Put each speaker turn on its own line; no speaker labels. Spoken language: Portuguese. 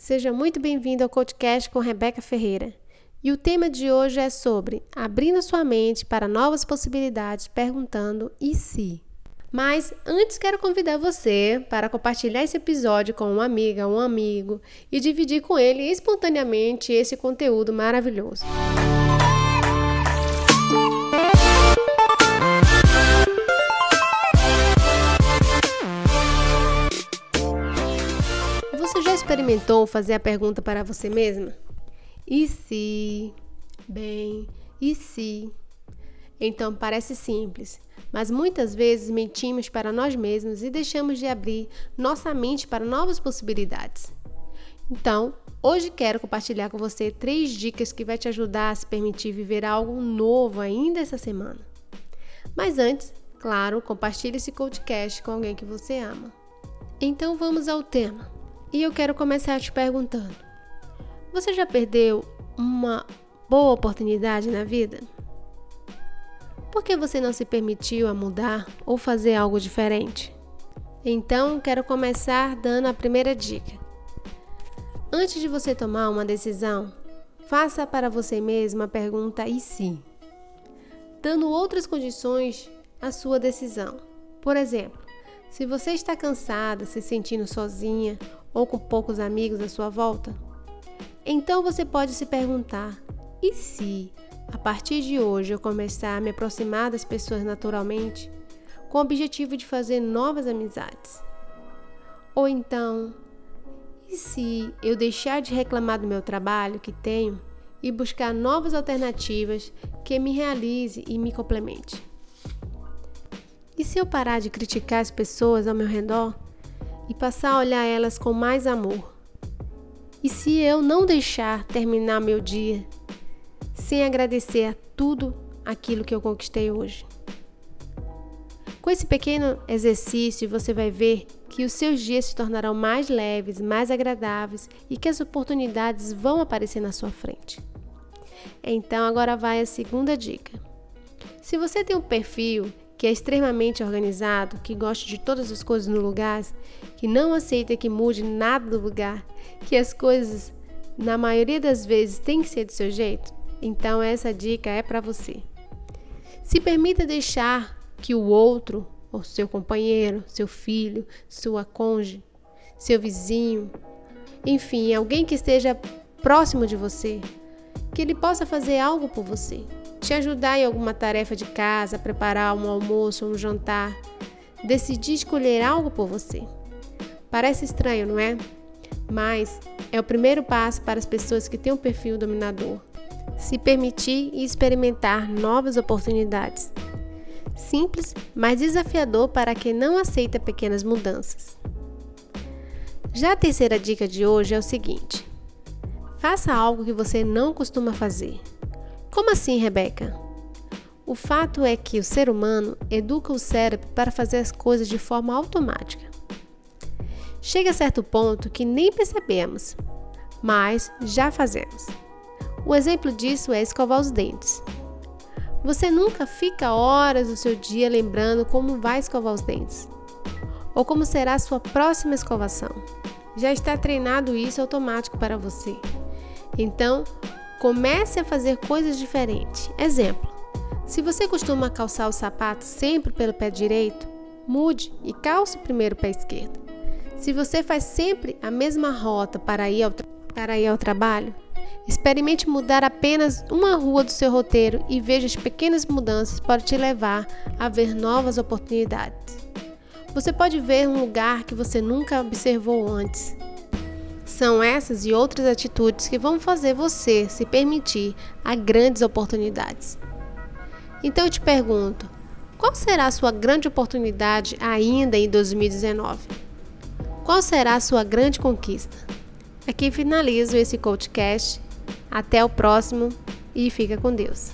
Seja muito bem-vindo ao podcast com Rebeca Ferreira. E o tema de hoje é sobre abrindo sua mente para novas possibilidades, perguntando e se. Mas antes quero convidar você para compartilhar esse episódio com uma amiga, um amigo e dividir com ele espontaneamente esse conteúdo maravilhoso. Você experimentou fazer a pergunta para você mesma? E se? Bem, e se? Então parece simples, mas muitas vezes mentimos para nós mesmos e deixamos de abrir nossa mente para novas possibilidades. Então, hoje quero compartilhar com você três dicas que vai te ajudar a se permitir viver algo novo ainda essa semana. Mas antes, claro, compartilhe esse podcast com alguém que você ama. Então vamos ao tema. E eu quero começar te perguntando: você já perdeu uma boa oportunidade na vida? Por que você não se permitiu a mudar ou fazer algo diferente? Então, quero começar dando a primeira dica. Antes de você tomar uma decisão, faça para você mesmo a pergunta e se, dando outras condições à sua decisão. Por exemplo, se você está cansada, se sentindo sozinha ou com poucos amigos à sua volta? Então você pode se perguntar: e se, a partir de hoje, eu começar a me aproximar das pessoas naturalmente, com o objetivo de fazer novas amizades? Ou então, e se eu deixar de reclamar do meu trabalho que tenho e buscar novas alternativas que me realize e me complemente? E se eu parar de criticar as pessoas ao meu redor e passar a olhar elas com mais amor. E se eu não deixar terminar meu dia sem agradecer a tudo aquilo que eu conquistei hoje? Com esse pequeno exercício, você vai ver que os seus dias se tornarão mais leves, mais agradáveis e que as oportunidades vão aparecer na sua frente. Então, agora vai a segunda dica. Se você tem um perfil que é extremamente organizado, que gosta de todas as coisas no lugar, que não aceita que mude nada do lugar, que as coisas, na maioria das vezes, têm que ser do seu jeito, então essa dica é para você. Se permita deixar que o outro, ou seu companheiro, seu filho, sua cônjuge, seu vizinho, enfim, alguém que esteja próximo de você, que ele possa fazer algo por você te ajudar em alguma tarefa de casa, preparar um almoço ou um jantar, decidir escolher algo por você. Parece estranho, não é? Mas é o primeiro passo para as pessoas que têm um perfil dominador. Se permitir e experimentar novas oportunidades. Simples, mas desafiador para quem não aceita pequenas mudanças. Já a terceira dica de hoje é o seguinte: faça algo que você não costuma fazer. Como assim, Rebeca? O fato é que o ser humano educa o cérebro para fazer as coisas de forma automática. Chega a certo ponto que nem percebemos, mas já fazemos. O exemplo disso é escovar os dentes. Você nunca fica horas do seu dia lembrando como vai escovar os dentes ou como será a sua próxima escovação. Já está treinado isso automático para você. Então, Comece a fazer coisas diferentes. Exemplo: se você costuma calçar o sapato sempre pelo pé direito, mude e calce primeiro o pé esquerdo. Se você faz sempre a mesma rota para ir ao, para ir ao trabalho, experimente mudar apenas uma rua do seu roteiro e veja as pequenas mudanças para te levar a ver novas oportunidades. Você pode ver um lugar que você nunca observou antes são essas e outras atitudes que vão fazer você se permitir a grandes oportunidades. Então eu te pergunto: qual será a sua grande oportunidade ainda em 2019? Qual será a sua grande conquista? Aqui finalizo esse podcast. Até o próximo e fica com Deus.